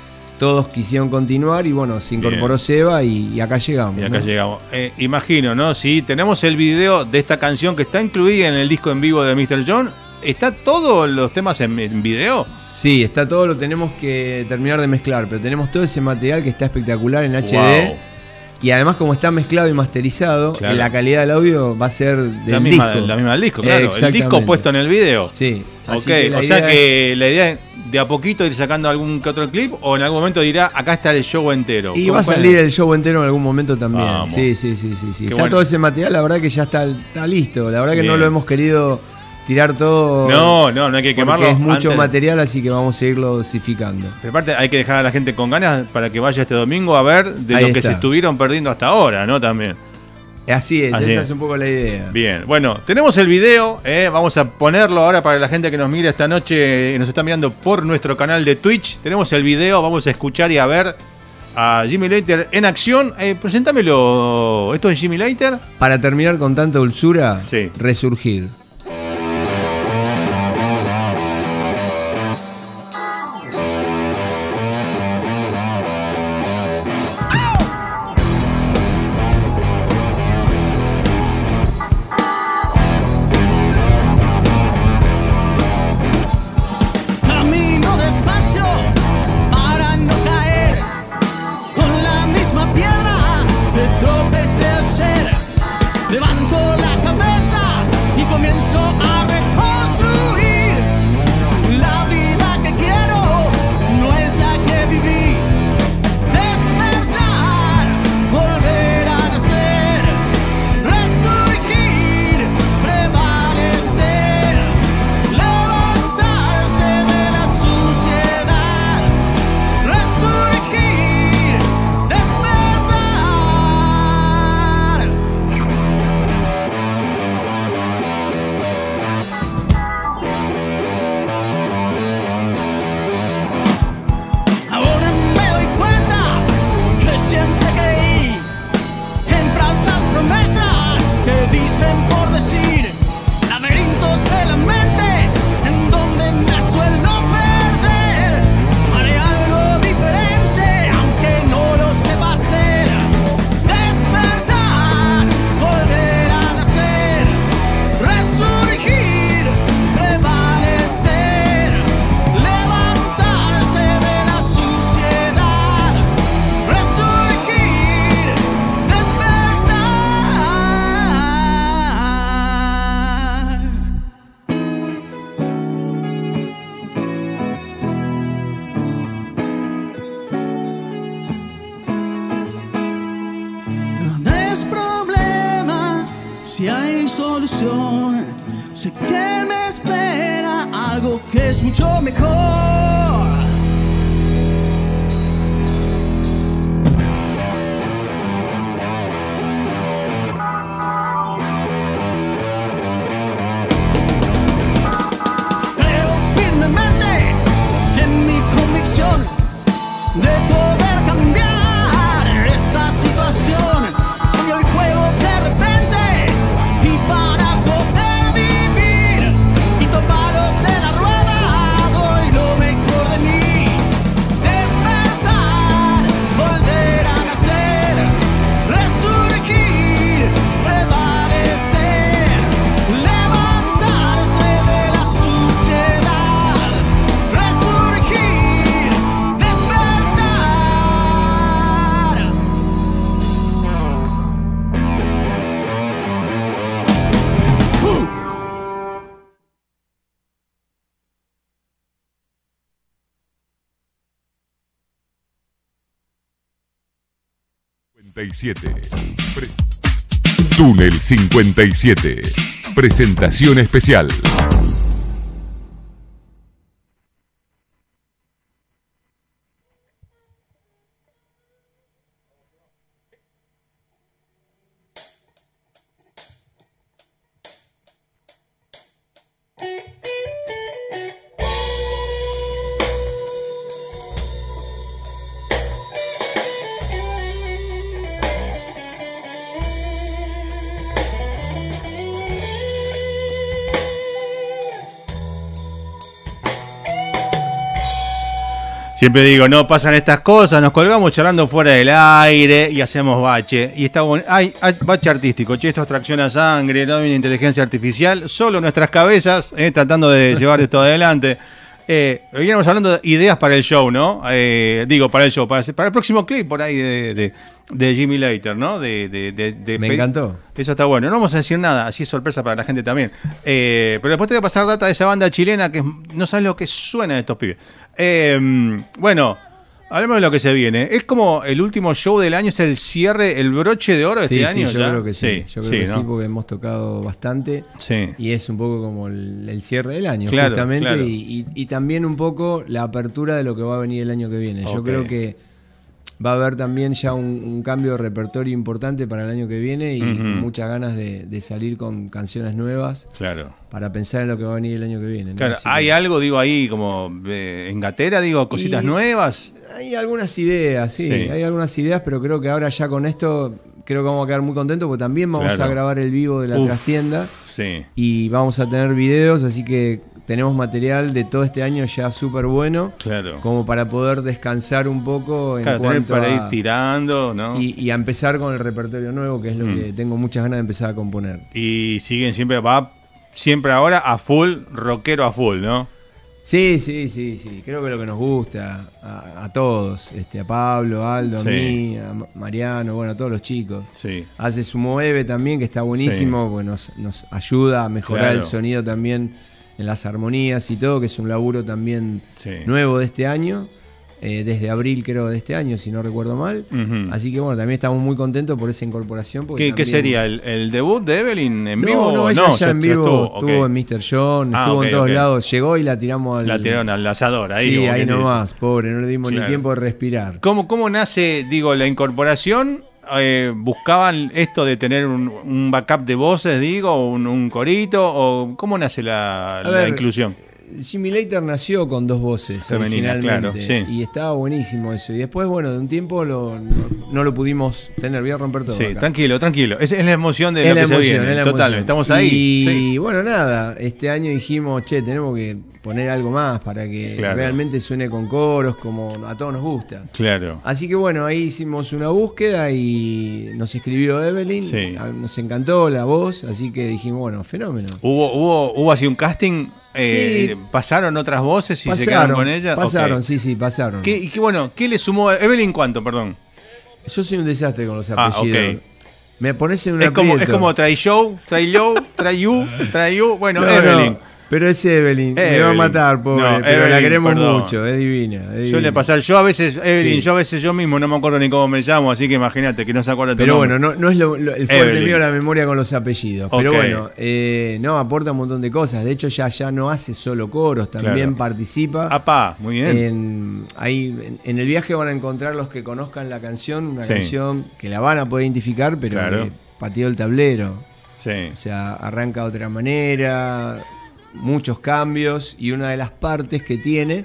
todos quisieron continuar y bueno, se incorporó Bien. Seba y, y acá llegamos. Y acá ¿no? llegamos. Eh, imagino, ¿no? Si tenemos el video de esta canción que está incluida en el disco en vivo de Mr. John, ¿está todos los temas en, en video? Sí, está todo, lo tenemos que terminar de mezclar, pero tenemos todo ese material que está espectacular en HD. Wow. Y además, como está mezclado y masterizado, Claro. la calidad del audio va a ser del La misma, disco. la misma del disco, claro. El disco puesto en el video. Sí. Ok, así que la o sea que la idea es de a poquito ir sacando algún que otro clip o en algún momento dirá, acá está el show entero. Y ¿Cómo va a salir el show entero en algún momento también. Vamos. Sí, sí, sí, sí. Está bueno. todo ese material, la verdad que ya está, está listo. La verdad que no lo hemos querido tirar todo. No, no, no hay que quemarlo. es mucho antes- material, así que vamos a irlo dosificando. Pero aparte hay que dejar a la gente con ganas para que vaya este domingo a ver de Ahí lo que se estuvieron perdiendo hasta ahora, ¿no? También. Así es, Así esa es. es un poco la idea. Bien, bueno, tenemos el video, eh, vamos a ponerlo ahora para la gente que nos mira esta noche y nos está mirando por nuestro canal de Twitch. Tenemos el video, vamos a escuchar y a ver a Jimmy Later en acción. Eh, presentámelo, ¿esto es Jimmy Later? Para terminar con tanta dulzura, Sí. resurgir. Hay solución. Sé que me espera algo que es mucho mejor. 57. Pre- Túnel 57. Presentación especial. Siempre digo, no pasan estas cosas, nos colgamos charlando fuera del aire y hacemos bache. Y está bueno. Ay, ay, bache artístico, che, esto es tracción a sangre, no hay una inteligencia artificial, solo nuestras cabezas eh, tratando de llevar esto adelante. Eh, veníamos hablando de ideas para el show, ¿no? Eh, digo, para el show, para, para el próximo clip por ahí de, de- de Jimmy Later, ¿no? De, de- Me encantó. Eso está bueno. No vamos a decir nada, así es sorpresa para la gente también. Eh, pero después te voy a pasar data de esa banda chilena que es- no sabes lo que suena de estos pibes. Eh, bueno, hablemos de lo que se viene. Es como el último show del año, es el cierre, el broche de oro de Sí, este sí, año. yo ya? creo que sí. Yo creo que ¿no? sí, porque hemos tocado bastante. Sí. Y es un poco como el, el cierre del año, Claro, justamente. claro. Y, y- y también un poco la apertura de lo que va a venir el año que viene. Yo creo que va a haber también ya un, un cambio de repertorio importante para el año que viene y muchas ganas de, de salir con canciones nuevas Claro. para pensar en lo que va a venir el año que viene. ¿no? Claro, Así hay que- algo, digo, ahí como eh, en gatera, digo, cositas Y- nuevas. Hay algunas ideas, sí, Sí. hay algunas ideas, pero creo que ahora ya con esto creo que vamos a quedar muy contentos porque también vamos Claro. a grabar el vivo de la Uf. trastienda Sí. y vamos a tener videos, así que tenemos material de todo este año ya súper bueno, Claro. como para poder descansar un poco en Claro, cuanto para a... ir tirando, ¿no? y, y a empezar con el repertorio nuevo, que es lo Mm. que tengo muchas ganas de empezar a componer. Y siguen siempre, va siempre ahora a full, rockero a full, ¿no? Sí, sí, sí, sí. Creo que lo que nos gusta a, a todos, este, a Pablo, a Aldo, Sí. a mí, a Ma- Mariano, bueno, a todos los chicos. Sí. Hace su Moeve también, que está buenísimo, porque nos, nos ayuda a mejorar Claro. el sonido también en las armonías y todo, que es un laburo también Sí. nuevo de este año, eh, desde abril creo de este año, si no recuerdo mal. Así que bueno, también estamos muy contentos por esa incorporación. porque ¿Qué, sería? ¿El, el debut de Evelyn en no, vivo? no, ella ya en vivo estuvo, estuvo, ok. en Mr. John, Ah, estuvo en todos lados, llegó y la tiramos al... La tiraron al asador, ahí. sí, ahí nomás, pobre, no le dimos Claro. ni tiempo de respirar. ¿Cómo, ¿Cómo nace, digo, la incorporación? Eh, ¿Buscaban esto de tener un, un backup de voces, digo, un, un corito? ¿O cómo nace la, A la ver, inclusión? Jimmy Later nació con dos voces Femenina, originalmente claro, sí. y estaba buenísimo eso. Y después, bueno, de un tiempo lo- no, no lo pudimos tener, voy a romper todo. Sí, acá. tranquilo, tranquilo. Es, es la emoción de Es lo la que se viene. es la Total, emoción. estamos ahí. Y sí. bueno, nada, este año dijimos, che, tenemos que poner algo más para que Claro. realmente suene con coros, como a todos nos gusta. Claro. Así que bueno, ahí hicimos una búsqueda y nos escribió Evelyn, Sí. nos encantó la voz, así que dijimos, bueno, fenómeno. ¿Hubo, hubo, hubo así un casting? Eh, Sí. ¿Pasaron otras voces y se quedaron con ella? pasaron, sí, sí, pasaron. ¿Qué, y qué bueno, ¿qué le sumó a Evelyn cuánto, perdón? Yo soy un desastre con los Ah, apellidos. ok. Me pones en un Es como, es como try show, try yo, try you, try you. Bueno, No, Evelyn. no, pero es Evelyn, me va a Evelyn. matar, pobre, No, pero la Evelyn, queremos perdón. mucho, es divina. es Suele divina. pasar, yo a veces, Evelyn, Sí. yo a veces yo mismo no me acuerdo ni cómo me llamo, así que imagínate que no se acuerda Pero bueno, no, no es lo, lo- el fuerte Evelyn. mío la memoria con los apellidos. Pero bueno, eh, no, aporta un montón de cosas. De hecho, ya, ya no hace solo coros, también Claro. participa. Apá, muy bien. En, ahí, en, en el viaje van a encontrar los que conozcan la canción, una Sí. canción que la van a poder identificar, pero Claro. que pateó el tablero. sí. O sea, arranca de otra manera, muchos cambios, y una de las partes que tiene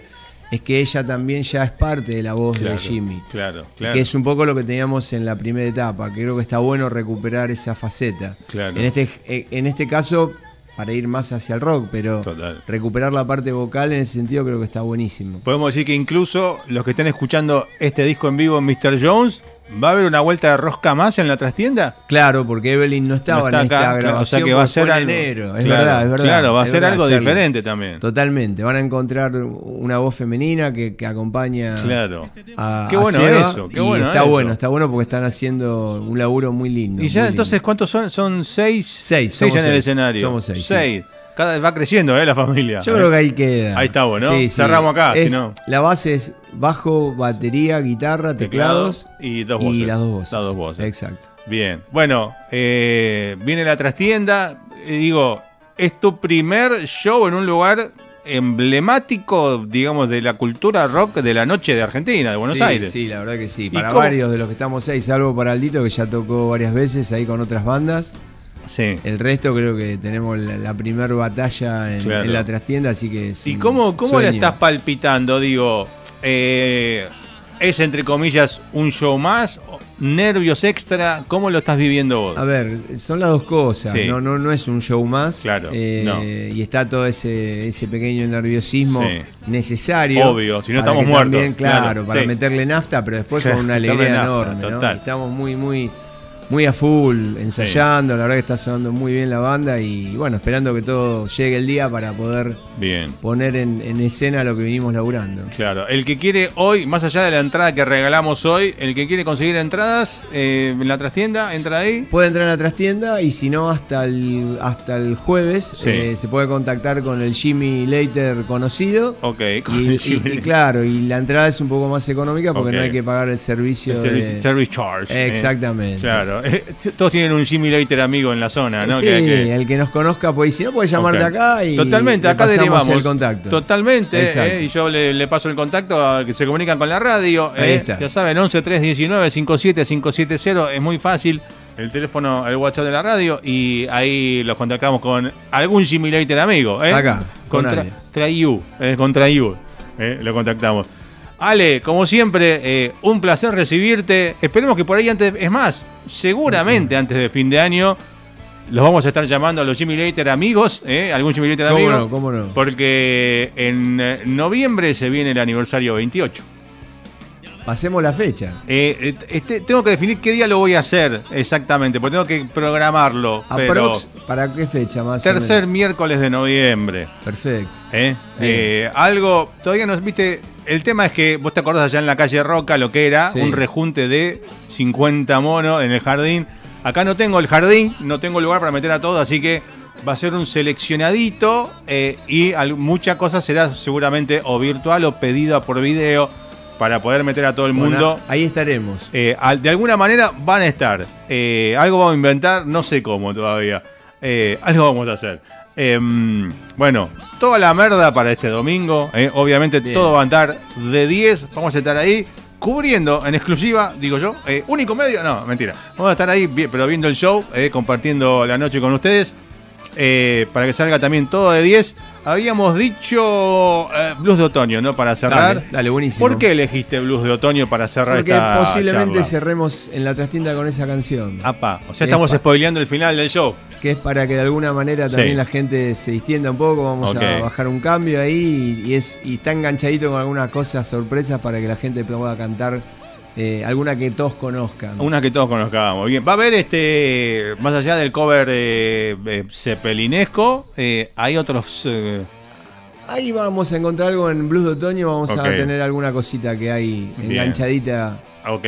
es que ella también ya es parte de la voz Claro, de Jimmy. Claro, claro. Que es un poco lo que teníamos en la primera etapa, creo que está bueno recuperar esa faceta. Claro. En este, en este caso, para ir más hacia el rock, pero Total. recuperar la parte vocal en ese sentido creo que está buenísimo. Podemos decir que incluso los que estén escuchando este disco en vivo Mr. Jones, ¿va a haber una vuelta de rosca más en la trastienda? Claro, porque Evelyn no estaba No está en esta acá, claro, grabación, o sea que va a ser algo. enero. Es Claro, verdad, es verdad. Claro, va a ser verdad, algo Charlie. diferente también. Totalmente, van a encontrar una voz femenina que, que acompaña Claro. a, Qué a bueno Seba, eso, qué y bueno está eso. bueno, está bueno porque están haciendo un laburo muy lindo. Y ya entonces, lindo. ¿cuántos son? Son seis. Seis, seis en el seis. escenario. Somos seis, sí. Cada vez va creciendo, ¿eh? La familia. Yo creo que ahí queda. Ahí está bueno. Cerramos acá, Es- si no. La base es bajo, batería, guitarra, teclados y dos voces. y las dos voces. Las dos voces. Exacto. Bien. Bueno, eh, viene la trastienda. y digo, es tu primer show en un lugar emblemático, digamos, de la cultura rock de la noche de Argentina, de Buenos Sí, Aires. Sí, la verdad que sí. Para varios de los que estamos ahí, salvo para Aldito, que ya tocó varias veces ahí con otras bandas. Sí. El resto creo que tenemos la, la primer batalla en, Claro. en la trastienda, así que es ¿Y cómo, cómo sueño. estás palpitando? Digo, eh, ¿es entre comillas un show más? ¿Nervios extra? ¿Cómo lo estás viviendo vos? A ver, son las dos cosas. Sí. No, no, no es un show más. Claro, Eh, no. Y está todo ese, ese pequeño nerviosismo Sí. necesario. Obvio, si no estamos muertos, también, claro, claro, para meterle nafta, pero después con una alegría nafta, enorme. ¿no? Estamos muy, muy, muy a full ensayando. La verdad que está sonando muy bien la banda y bueno, esperando que todo llegue el día para poder Bien. poner en, en escena lo que venimos laburando. Claro, el que quiere hoy, más allá de la entrada que regalamos hoy, el que quiere conseguir entradas eh, en la trastienda, entra ahí. Puede entrar a la trastienda y si no, hasta el, hasta el jueves Sí. eh, se puede contactar con el Jimmy Later conocido. Ok, con Y, el Jimmy- y claro, y la entrada es un poco más económica porque no hay que pagar el servicio el service, de... service charge. eh. Exactamente. Claro, Claro, eh, todos tienen un Jimmy Leiter amigo en la zona, ¿no? sí, Que- que- el que nos conozca, pues si no puede llamar de acá y Totalmente, le acá derivamos. el contacto. Totalmente, eh, y yo le, le paso el contacto a que se comunican con la radio. Ahí eh, está. Ya saben, 11 319 57570, es muy fácil. El teléfono, el WhatsApp de la radio, y ahí los contactamos con algún Jimmy Leiter amigo. ¿eh? Acá, con contra Ale. Trayu, eh, contra You, lo contactamos. Ale, como siempre, eh, un placer recibirte. Esperemos que por ahí antes, es más, seguramente antes de fin de año, los vamos a estar llamando a los Jimmy Later amigos, ¿eh? algún Jimmy Later ¿Cómo amigo. no? ¿Cómo no? Porque en eh, noviembre se viene el aniversario 28. Pasemos la fecha. Eh, este- tengo que definir qué día lo voy a hacer exactamente, porque tengo que programarlo. Pero Aprox, ¿Para qué fecha más? o tercer menos? miércoles de noviembre. Perfecto. algo, todavía no viste. El tema es que vos te acordás allá en la calle Roca lo que era Sí. un rejunte de 50 monos en el jardín. Acá no tengo el jardín, no tengo lugar para meter a todos, así que va a ser un seleccionadito eh, y al- mucha cosa será seguramente o virtual o pedida por video para poder meter a todo el Bueno, mundo. ahí estaremos. Eh, de alguna manera van a estar. Eh, algo vamos a inventar, no sé cómo todavía. Algo vamos a hacer. Em, bueno, toda la merda para este domingo. eh, obviamente Bien. todo va a estar de 10. Vamos a estar ahí cubriendo en exclusiva, digo yo. eh, único medio, no, mentira. Vamos a estar ahí, pero viendo el show, eh, compartiendo la noche con ustedes. para que salga también todo de 10. Habíamos dicho eh, blues de otoño, ¿no? Para cerrar. Dale, dale, buenísimo. ¿Por qué elegiste blues de otoño para cerrar Porque esta posiblemente charla? cerremos en la trastienda con esa canción. Apa, o sea, estamos Epa. spoileando el final del show. Que es para que de alguna manera Sí. también la gente se distienda un poco. Vamos a bajar un cambio ahí y, y es, y está enganchadito con algunas cosas sorpresas para que la gente pueda cantar eh, alguna que todos conozcan. Una que todos conozcamos. Bien, va a haber este, más allá del cover eh, eh, cepelinesco, hay otros... eh, Ahí vamos a encontrar algo en Blues de Otoño. Vamos a tener alguna cosita que hay Bien. enganchadita ok,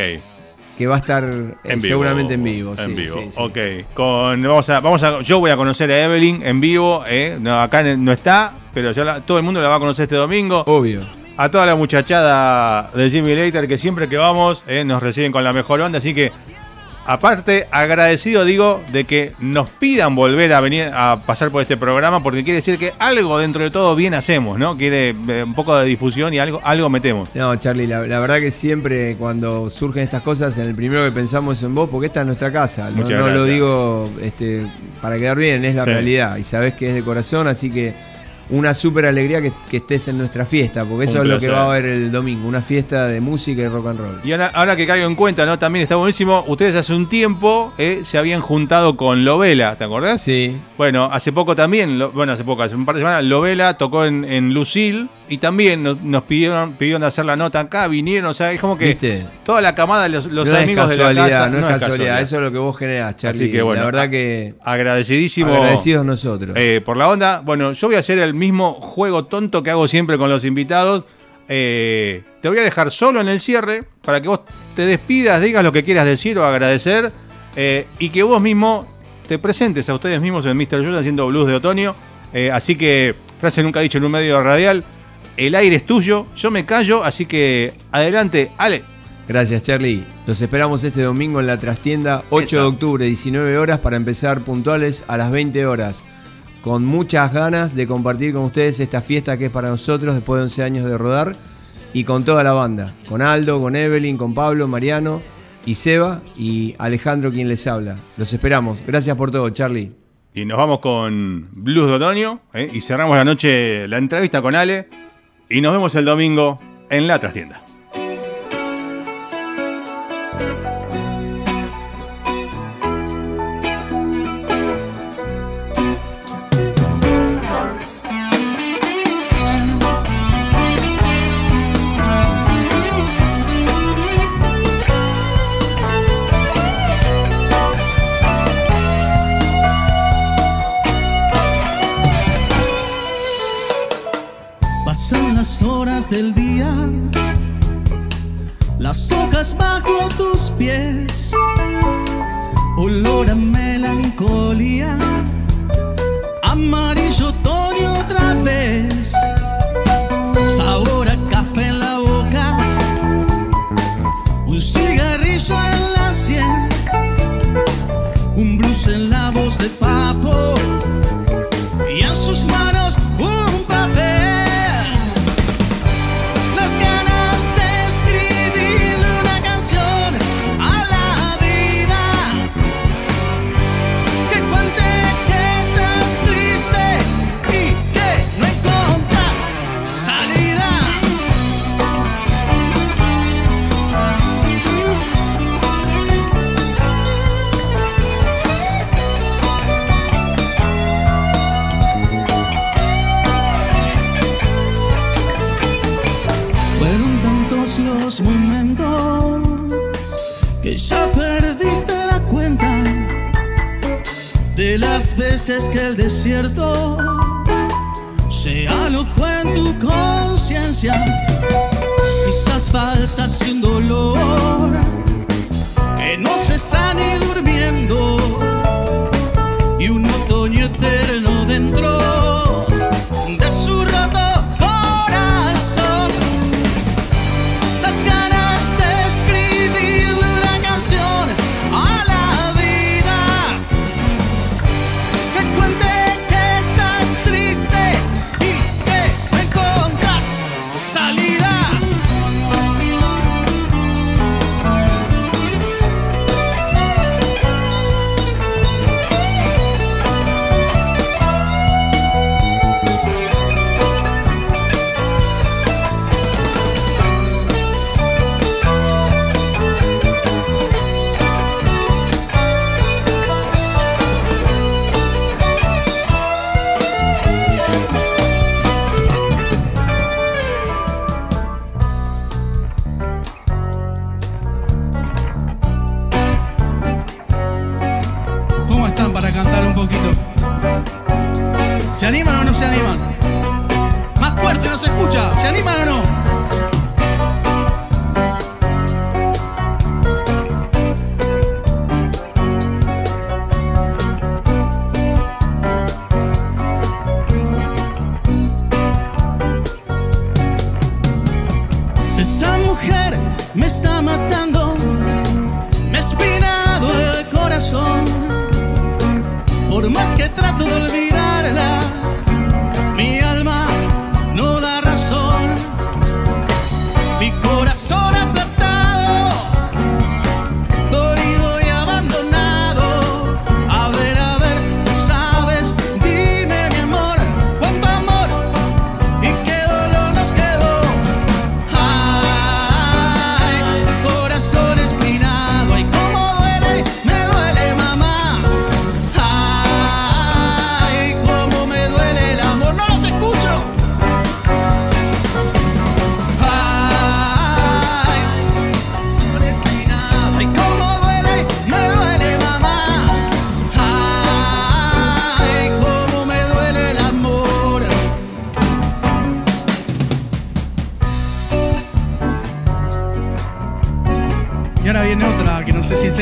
que va a estar eh, vivo. seguramente en vivo. En sí, vivo, sí, sí. ok. Con, vamos a, vamos a, yo voy a conocer a Evelyn en vivo, eh, no, acá no está, pero ya la- todo el mundo la va a conocer este domingo. Obvio. A toda la muchachada de Jimmy Later que siempre que vamos eh, nos reciben con la mejor onda, así que aparte agradecido digo de que nos pidan volver a venir a pasar por este programa porque quiere decir que algo dentro de todo bien hacemos, ¿no? Quiere eh, un poco de difusión y algo algo metemos. No, Charlie, la, la verdad que siempre cuando surgen estas cosas, en el primero que pensamos es en vos, porque esta es nuestra casa. No, lo digo este, para quedar bien, es la Sí. realidad. Y sabés que es de corazón, así que una súper alegría que, que estés en nuestra fiesta, porque eso Un es lo que va a haber el domingo, una fiesta de música y rock and roll. Y ahora, ahora que caigo en cuenta, ¿no? También está buenísimo. Ustedes hace un tiempo eh, se habían juntado con Lovela, ¿te acordás? Sí, Bueno, hace poco también, lo- bueno, hace poco, hace un par de semanas, Lovela tocó en, en Lucil y también nos, nos pidieron, pidieron hacer la nota acá, vinieron, o sea, es como que ¿viste? toda la camada de los, los no amigos de la casualidad, casa. no, es casualidad, eso es lo que vos generás, Charlie. Así que bueno, la verdad que Agradecidísimo agradecidos nosotros. eh, por la onda. Bueno, yo voy a hacer el mismo juego tonto que hago siempre con los invitados. Eh, te voy a dejar solo en el cierre para que vos te despidas, digas lo que quieras decir o agradecer eh, y que vos mismo te presentes a ustedes mismos en Mr. Jones haciendo blues de otoño. Eh, así que, frase nunca dicho en un medio radial, el aire es tuyo, yo me callo, así que adelante, Ale. Gracias, Charlie. Los esperamos este domingo en la trastienda, 8 Esa. de octubre, 19 horas, para empezar puntuales a las 20 horas. Con muchas ganas de compartir con ustedes esta fiesta que es para nosotros después de 11 años de rodar y con toda la banda. Con Aldo, con Evelyn, con Pablo, Mariano y Seba y Alejandro quien les habla. Los esperamos. Gracias por todo, Charlie. Y nos vamos con Blues de Otoño ¿eh? y cerramos la noche la entrevista con Ale y nos vemos el domingo en la trastienda. Horas del día, las hojas bajo tus pies, olor a melancolía, amarillo otoño otra vez, haces que el desierto sea loco en tu conciencia. Quizás falsas sin dolor, que no cesan ni durmiendo, y un otoño eterno.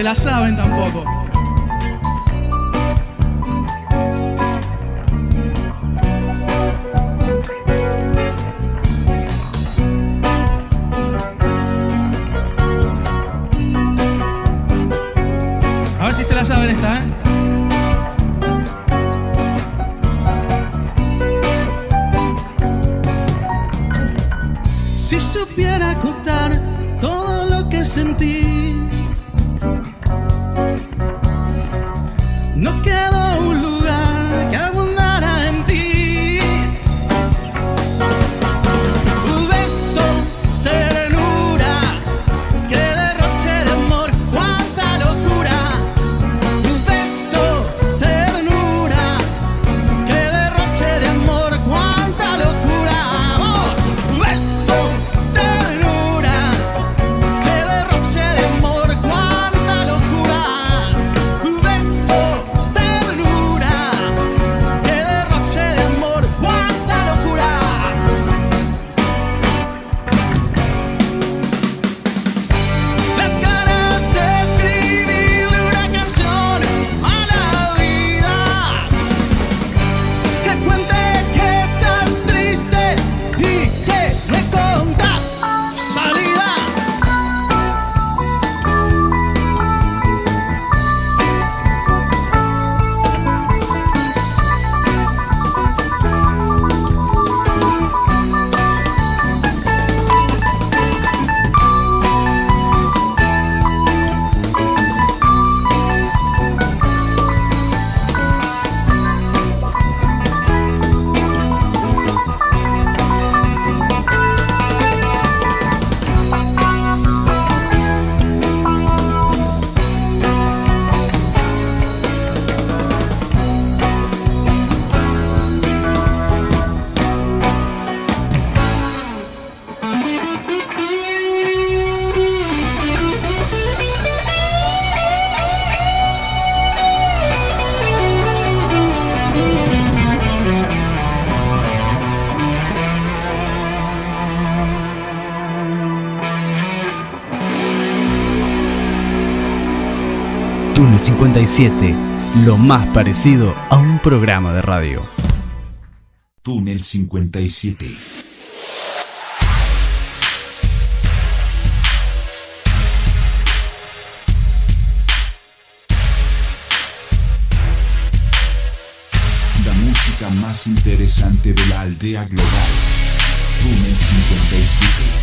la saben tampoco. 97, lo más parecido a un programa de radio. Túnel 57. La música más interesante de la aldea global. Túnel 57.